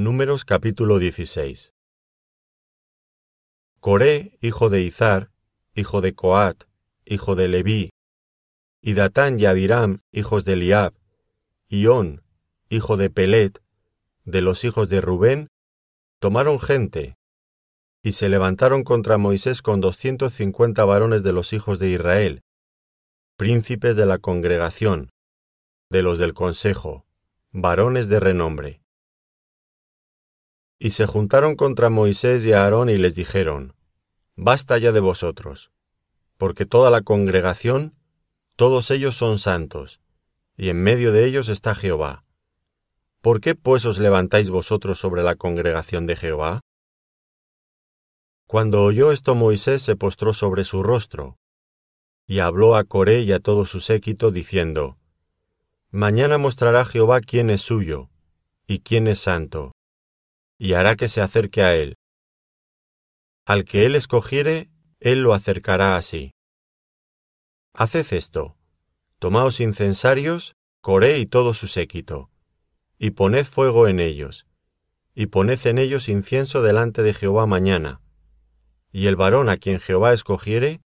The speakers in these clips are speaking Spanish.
Números capítulo 16 Coré, hijo de Izar, hijo de Coat, hijo de Leví, y Datán y Abiram, hijos de Eliab, y On, hijo de Pelet, de los hijos de Rubén, tomaron gente, y se levantaron contra Moisés con doscientos cincuenta varones de los hijos de Israel, príncipes de la congregación, de los del consejo, varones de renombre. Y se juntaron contra Moisés y Aarón y les dijeron, Basta ya de vosotros, porque toda la congregación, todos ellos son santos, y en medio de ellos está Jehová. ¿Por qué pues os levantáis vosotros sobre la congregación de Jehová? Cuando oyó esto Moisés se postró sobre su rostro, y habló a Coré y a todo su séquito, diciendo, Mañana mostrará Jehová quién es suyo, y quién es santo, y hará que se acerque a él. Al que él escogiere, él lo acercará así. Haced esto, tomaos incensarios, Coré y todo su séquito, y poned fuego en ellos, y poned en ellos incienso delante de Jehová mañana, y el varón a quien Jehová escogiere,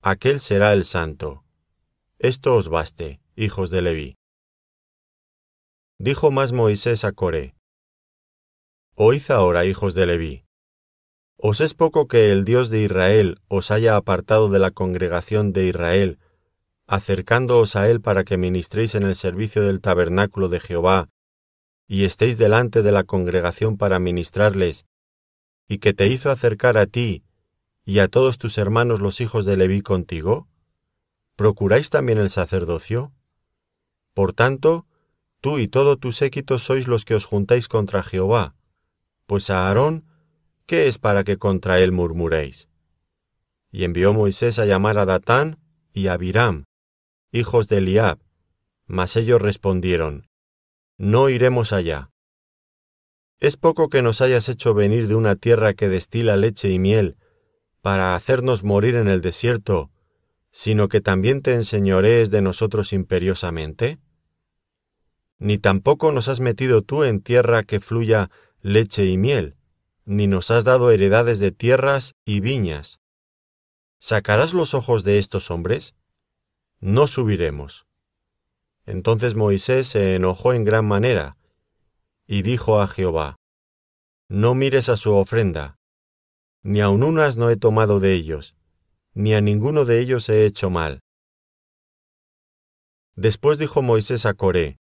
aquel será el santo. Esto os baste, hijos de Leví. Dijo más Moisés a Coré, Oíd ahora, hijos de Leví. ¿Os es poco que el Dios de Israel os haya apartado de la congregación de Israel, acercándoos a él para que ministréis en el servicio del tabernáculo de Jehová, y estéis delante de la congregación para ministrarles, y que te hizo acercar a ti y a todos tus hermanos los hijos de Leví contigo? ¿Procuráis también el sacerdocio? Por tanto, tú y todo tu séquito sois los que os juntáis contra Jehová, pues a Aarón, ¿qué es para que contra él murmuréis? Y envió Moisés a llamar a Datán y a Abiram, hijos de Eliab, mas ellos respondieron, No iremos allá. Es poco que nos hayas hecho venir de una tierra que destila leche y miel, para hacernos morir en el desierto, sino que también te enseñorees de nosotros imperiosamente? Ni tampoco nos has metido tú en tierra que fluya leche y miel, ni nos has dado heredades de tierras y viñas. ¿Sacarás los ojos de estos hombres? No subiremos. Entonces Moisés se enojó en gran manera, y dijo a Jehová, No mires a su ofrenda, ni aun unas no he tomado de ellos, ni a ninguno de ellos he hecho mal. Después dijo Moisés a Coré,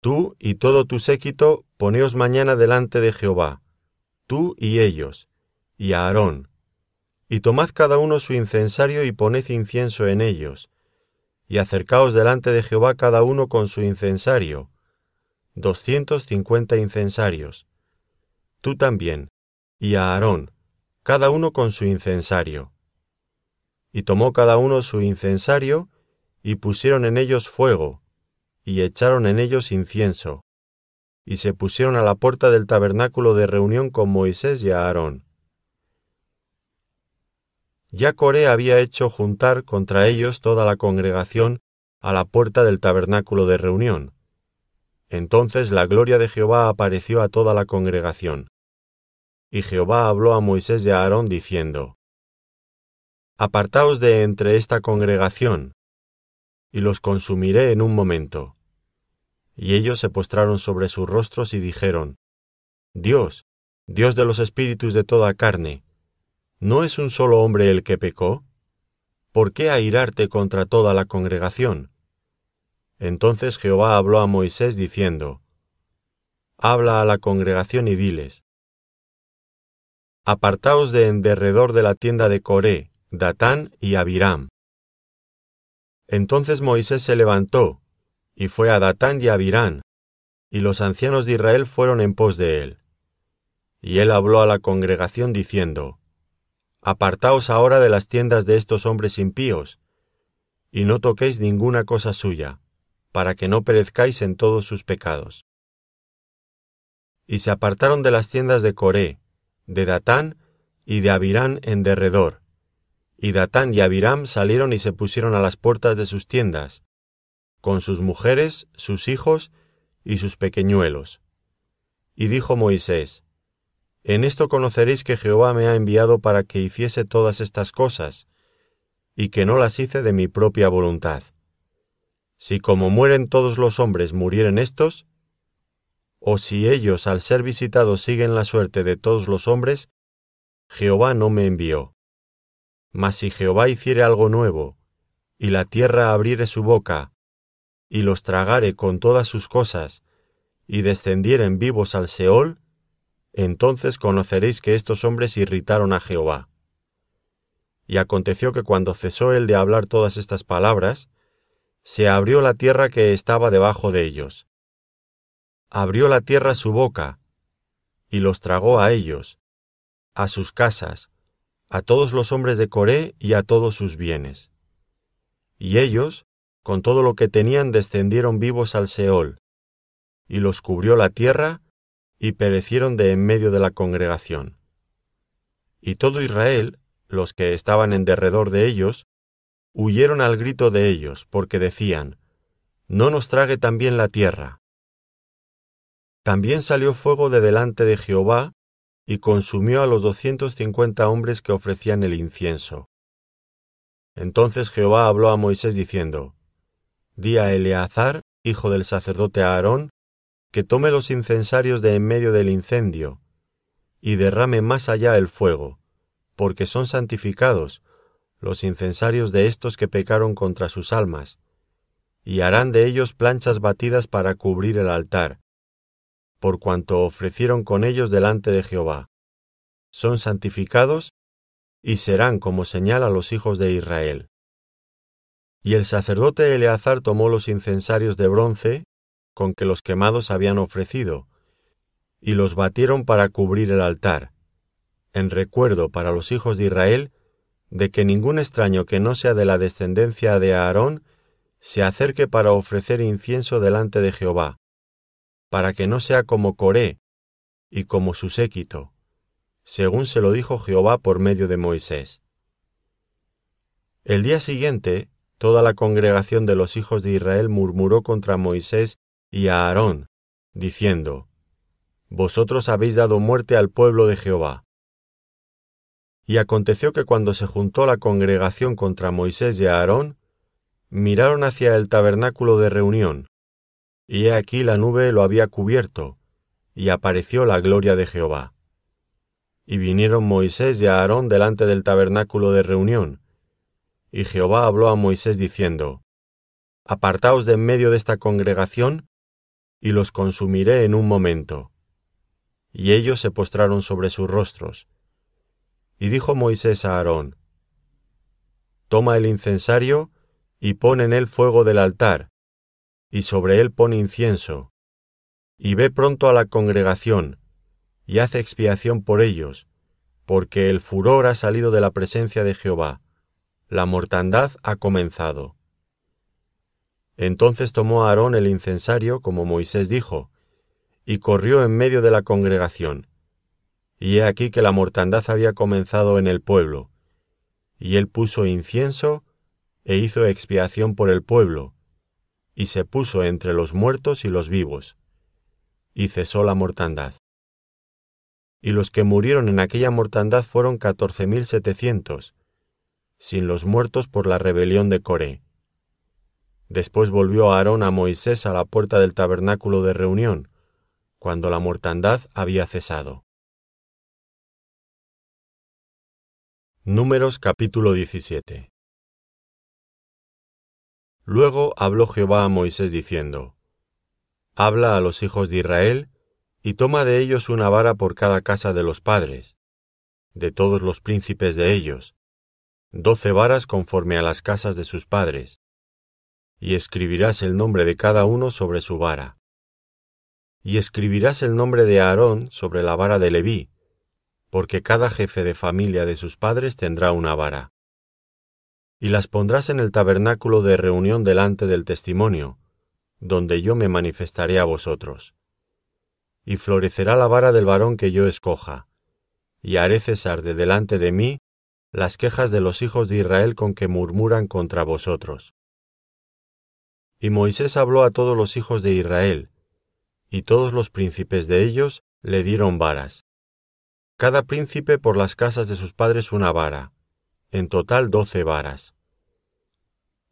Tú y todo tu séquito poneos mañana delante de Jehová, tú y ellos, y Aarón, y tomad cada uno su incensario y poned incienso en ellos, y acercaos delante de Jehová cada uno con su incensario, doscientos cincuenta incensarios, tú también, y Aarón, cada uno con su incensario. Y tomó cada uno su incensario, y pusieron en ellos fuego, y echaron en ellos incienso, y se pusieron a la puerta del tabernáculo de reunión con Moisés y Aarón. Ya Coré había hecho juntar contra ellos toda la congregación a la puerta del tabernáculo de reunión. Entonces la gloria de Jehová apareció a toda la congregación. Y Jehová habló a Moisés y a Aarón diciendo, Apartaos de entre esta congregación, y los consumiré en un momento. Y ellos se postraron sobre sus rostros y dijeron, Dios, Dios de los espíritus de toda carne, ¿no es un solo hombre el que pecó? ¿Por qué airarte contra toda la congregación? Entonces Jehová habló a Moisés diciendo, Habla a la congregación y diles, Apartaos de en derredor de la tienda de Coré, Datán y Abiram. Entonces Moisés se levantó, y fue a Datán y Abiram, y los ancianos de Israel fueron en pos de él. Y él habló a la congregación diciendo, Apartaos ahora de las tiendas de estos hombres impíos, y no toquéis ninguna cosa suya, para que no perezcáis en todos sus pecados. Y se apartaron de las tiendas de Coré, de Datán y de Abirán en derredor. Y Datán y Abiram salieron y se pusieron a las puertas de sus tiendas, con sus mujeres, sus hijos y sus pequeñuelos. Y dijo Moisés, En esto conoceréis que Jehová me ha enviado para que hiciese todas estas cosas, y que no las hice de mi propia voluntad. Si como mueren todos los hombres murieren estos, o si ellos al ser visitados siguen la suerte de todos los hombres, Jehová no me envió. Mas si Jehová hiciere algo nuevo, y la tierra abriere su boca, y los tragare con todas sus cosas, y descendieren vivos al Seol, entonces conoceréis que estos hombres irritaron a Jehová. Y aconteció que cuando cesó él de hablar todas estas palabras, se abrió la tierra que estaba debajo de ellos. Abrió la tierra su boca, y los tragó a ellos, a sus casas, a todos los hombres de Coré y a todos sus bienes. Y ellos, con todo lo que tenían, descendieron vivos al Seol, y los cubrió la tierra, y perecieron de en medio de la congregación. Y todo Israel, los que estaban en derredor de ellos, huyeron al grito de ellos, porque decían, No nos trague también la tierra. También salió fuego de delante de Jehová, y consumió a los doscientos cincuenta hombres que ofrecían el incienso. Entonces Jehová habló a Moisés diciendo, Di a Eleazar, hijo del sacerdote Aarón, que tome los incensarios de en medio del incendio, y derrame más allá el fuego, porque son santificados los incensarios de estos que pecaron contra sus almas, y harán de ellos planchas batidas para cubrir el altar, por cuanto ofrecieron con ellos delante de Jehová. Son santificados y serán como señal a los hijos de Israel. Y el sacerdote Eleazar tomó los incensarios de bronce con que los quemados habían ofrecido, y los batieron para cubrir el altar, en recuerdo para los hijos de Israel de que ningún extraño que no sea de la descendencia de Aarón se acerque para ofrecer incienso delante de Jehová, para que no sea como Coré y como su séquito, según se lo dijo Jehová por medio de Moisés. El día siguiente, toda la congregación de los hijos de Israel murmuró contra Moisés y a Aarón, diciendo, Vosotros habéis dado muerte al pueblo de Jehová. Y aconteció que cuando se juntó la congregación contra Moisés y Aarón, miraron hacia el tabernáculo de reunión, y he aquí la nube lo había cubierto, y apareció la gloria de Jehová. Y vinieron Moisés y Aarón delante del tabernáculo de reunión, y Jehová habló a Moisés diciendo, Apartaos de en medio de esta congregación, y los consumiré en un momento. Y ellos se postraron sobre sus rostros. Y dijo Moisés a Aarón, Toma el incensario, y pon en él fuego del altar, y sobre él pone incienso, y ve pronto a la congregación, y hace expiación por ellos, porque el furor ha salido de la presencia de Jehová, la mortandad ha comenzado. Entonces tomó Aarón el incensario, como Moisés dijo, y corrió en medio de la congregación. Y he aquí que la mortandad había comenzado en el pueblo, y él puso incienso e hizo expiación por el pueblo, y se puso entre los muertos y los vivos, y cesó la mortandad. Y los que murieron en aquella mortandad fueron catorce mil setecientos, sin los muertos por la rebelión de Coré. Después volvió Aarón a Moisés a la puerta del tabernáculo de reunión, cuando la mortandad había cesado. Números capítulo 17 Luego habló Jehová a Moisés diciendo, Habla a los hijos de Israel, y toma de ellos una vara por cada casa de los padres, de todos los príncipes de ellos, doce varas conforme a las casas de sus padres, y escribirás el nombre de cada uno sobre su vara. Y escribirás el nombre de Aarón sobre la vara de Leví, porque cada jefe de familia de sus padres tendrá una vara y las pondrás en el tabernáculo de reunión delante del testimonio, donde yo me manifestaré a vosotros. Y florecerá la vara del varón que yo escoja, y haré cesar de delante de mí las quejas de los hijos de Israel con que murmuran contra vosotros. Y Moisés habló a todos los hijos de Israel, y todos los príncipes de ellos le dieron varas. Cada príncipe por las casas de sus padres una vara, en total doce varas.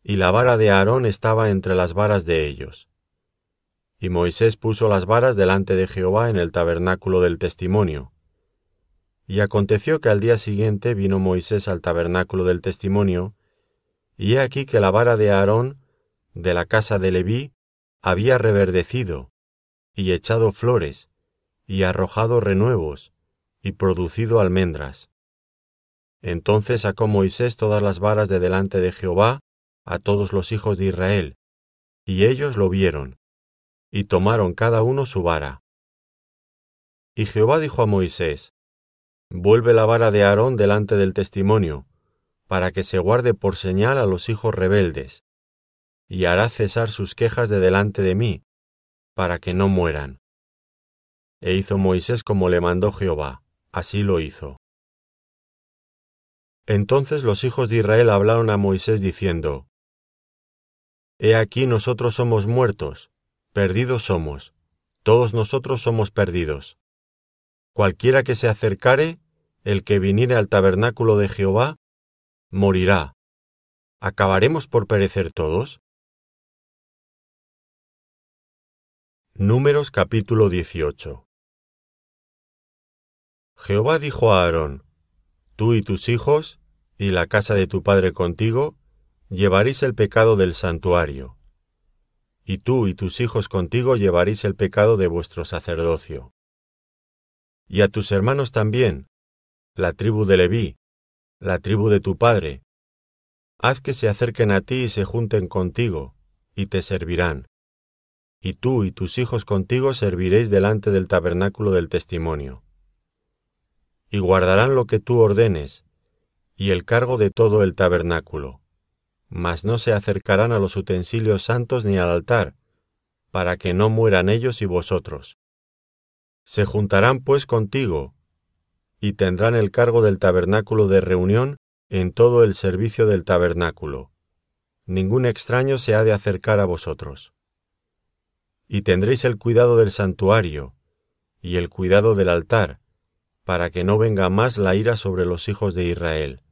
Y la vara de Aarón estaba entre las varas de ellos. Y Moisés puso las varas delante de Jehová en el tabernáculo del testimonio. Y aconteció que al día siguiente vino Moisés al tabernáculo del testimonio, y he aquí que la vara de Aarón, de la casa de Leví, había reverdecido, y echado flores, y arrojado renuevos, y producido almendras. Entonces sacó Moisés todas las varas de delante de Jehová a todos los hijos de Israel, y ellos lo vieron, y tomaron cada uno su vara. Y Jehová dijo a Moisés, Vuelve la vara de Aarón delante del testimonio, para que se guarde por señal a los hijos rebeldes, y hará cesar sus quejas de delante de mí, para que no mueran. E hizo Moisés como le mandó Jehová, así lo hizo. Entonces los hijos de Israel hablaron a Moisés diciendo, He aquí nosotros somos muertos, perdidos somos, todos nosotros somos perdidos. Cualquiera que se acercare, el que viniere al tabernáculo de Jehová, morirá. ¿Acabaremos por perecer todos? Números capítulo 18 Jehová dijo a Aarón, Tú y tus hijos, y la casa de tu padre contigo, llevaréis el pecado del santuario. Y tú y tus hijos contigo llevaréis el pecado de vuestro sacerdocio. Y a tus hermanos también, la tribu de Leví, la tribu de tu padre. Haz que se acerquen a ti y se junten contigo, y te servirán. Y tú y tus hijos contigo serviréis delante del tabernáculo del testimonio y guardarán lo que tú ordenes, y el cargo de todo el tabernáculo. Mas no se acercarán a los utensilios santos ni al altar, para que no mueran ellos y vosotros. Se juntarán pues contigo, y tendrán el cargo del tabernáculo de reunión en todo el servicio del tabernáculo. Ningún extraño se ha de acercar a vosotros. Y tendréis el cuidado del santuario, y el cuidado del altar, para que no venga más la ira sobre los hijos de Israel.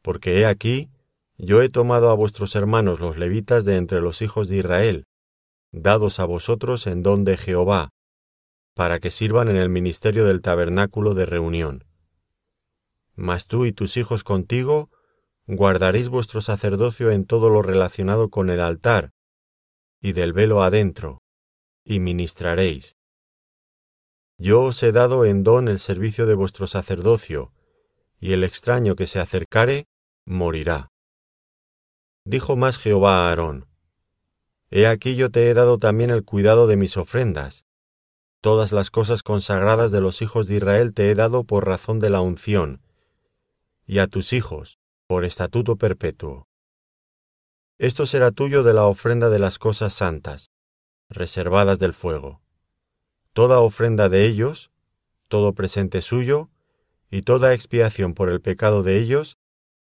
Porque he aquí, yo he tomado a vuestros hermanos los levitas de entre los hijos de Israel, dados a vosotros en don de Jehová, para que sirvan en el ministerio del tabernáculo de reunión. Mas tú y tus hijos contigo guardaréis vuestro sacerdocio en todo lo relacionado con el altar, y del velo adentro, y ministraréis. Yo os he dado en don el servicio de vuestro sacerdocio, y el extraño que se acercare, morirá. Dijo más Jehová a Aarón, He aquí yo te he dado también el cuidado de mis ofrendas. Todas las cosas consagradas de los hijos de Israel te he dado por razón de la unción, y a tus hijos, por estatuto perpetuo. Esto será tuyo de la ofrenda de las cosas santas, reservadas del fuego toda ofrenda de ellos, todo presente suyo, y toda expiación por el pecado de ellos,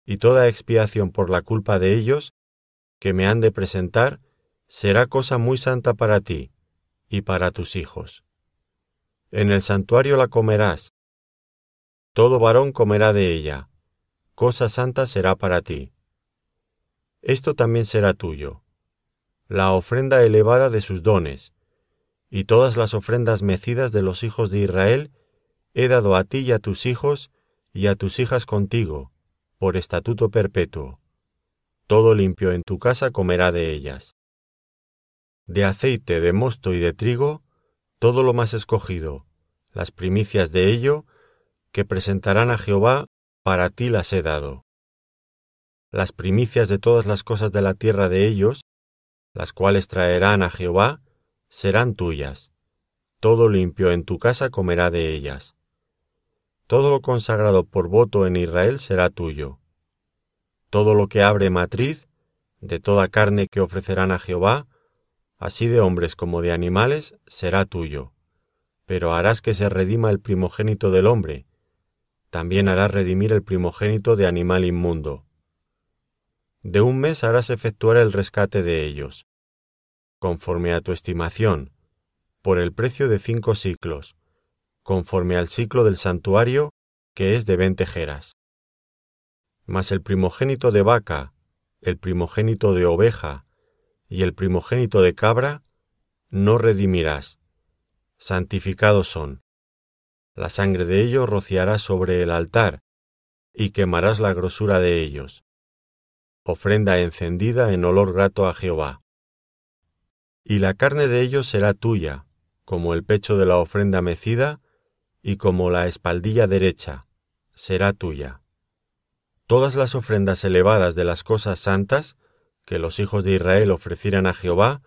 y toda expiación por la culpa de ellos, que me han de presentar, será cosa muy santa para ti y para tus hijos. En el santuario la comerás. Todo varón comerá de ella. Cosa santa será para ti. Esto también será tuyo. La ofrenda elevada de sus dones, y todas las ofrendas mecidas de los hijos de Israel he dado a ti y a tus hijos y a tus hijas contigo, por estatuto perpetuo. Todo limpio en tu casa comerá de ellas. De aceite, de mosto y de trigo, todo lo más escogido, las primicias de ello, que presentarán a Jehová, para ti las he dado. Las primicias de todas las cosas de la tierra de ellos, las cuales traerán a Jehová, serán tuyas. Todo limpio en tu casa comerá de ellas. Todo lo consagrado por voto en Israel será tuyo. Todo lo que abre matriz, de toda carne que ofrecerán a Jehová, así de hombres como de animales, será tuyo. Pero harás que se redima el primogénito del hombre, también harás redimir el primogénito de animal inmundo. De un mes harás efectuar el rescate de ellos conforme a tu estimación, por el precio de cinco siclos, conforme al ciclo del santuario, que es de veinte jeras. Mas el primogénito de vaca, el primogénito de oveja y el primogénito de cabra, no redimirás. Santificados son. La sangre de ellos rociarás sobre el altar, y quemarás la grosura de ellos. Ofrenda encendida en olor grato a Jehová. Y la carne de ellos será tuya, como el pecho de la ofrenda mecida, y como la espaldilla derecha, será tuya. Todas las ofrendas elevadas de las cosas santas, que los hijos de Israel ofrecieran a Jehová,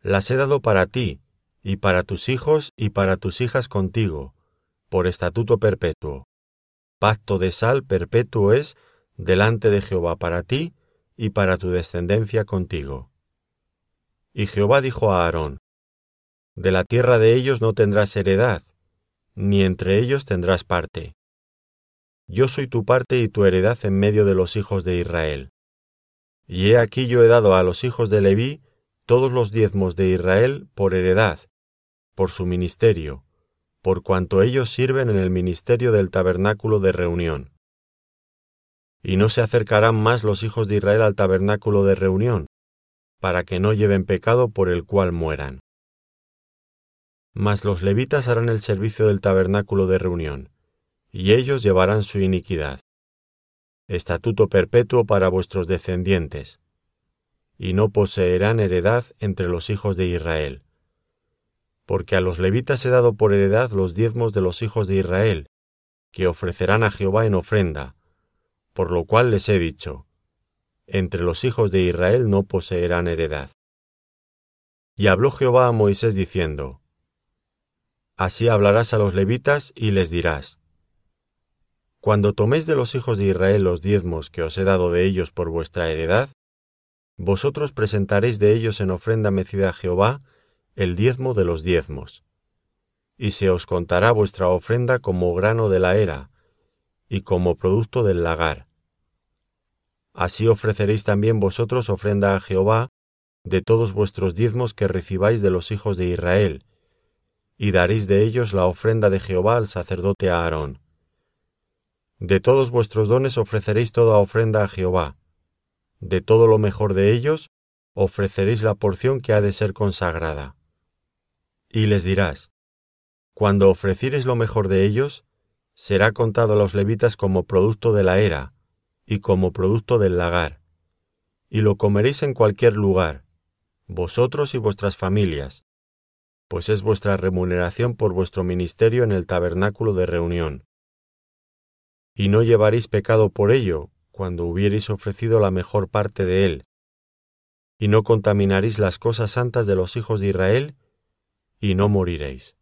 las he dado para ti, y para tus hijos y para tus hijas contigo, por estatuto perpetuo. Pacto de sal perpetuo es delante de Jehová para ti y para tu descendencia contigo. Y Jehová dijo a Aarón, De la tierra de ellos no tendrás heredad, ni entre ellos tendrás parte. Yo soy tu parte y tu heredad en medio de los hijos de Israel. Y he aquí yo he dado a los hijos de Leví todos los diezmos de Israel por heredad, por su ministerio, por cuanto ellos sirven en el ministerio del tabernáculo de reunión. Y no se acercarán más los hijos de Israel al tabernáculo de reunión, para que no lleven pecado por el cual mueran. Mas los levitas harán el servicio del tabernáculo de reunión, y ellos llevarán su iniquidad. Estatuto perpetuo para vuestros descendientes, y no poseerán heredad entre los hijos de Israel porque a los levitas he dado por heredad los diezmos de los hijos de Israel, que ofrecerán a Jehová en ofrenda, por lo cual les he dicho, entre los hijos de Israel no poseerán heredad. Y habló Jehová a Moisés diciendo, Así hablarás a los levitas y les dirás, Cuando toméis de los hijos de Israel los diezmos que os he dado de ellos por vuestra heredad, vosotros presentaréis de ellos en ofrenda mecida a Jehová el diezmo de los diezmos. Y se os contará vuestra ofrenda como grano de la era, y como producto del lagar. Así ofreceréis también vosotros ofrenda a Jehová de todos vuestros diezmos que recibáis de los hijos de Israel, y daréis de ellos la ofrenda de Jehová al sacerdote Aarón. De todos vuestros dones ofreceréis toda ofrenda a Jehová. De todo lo mejor de ellos ofreceréis la porción que ha de ser consagrada. Y les dirás, Cuando ofrecieres lo mejor de ellos, será contado a los levitas como producto de la era, y como producto del lagar, y lo comeréis en cualquier lugar, vosotros y vuestras familias, pues es vuestra remuneración por vuestro ministerio en el tabernáculo de reunión. Y no llevaréis pecado por ello, cuando hubiereis ofrecido la mejor parte de él, y no contaminaréis las cosas santas de los hijos de Israel, y no moriréis.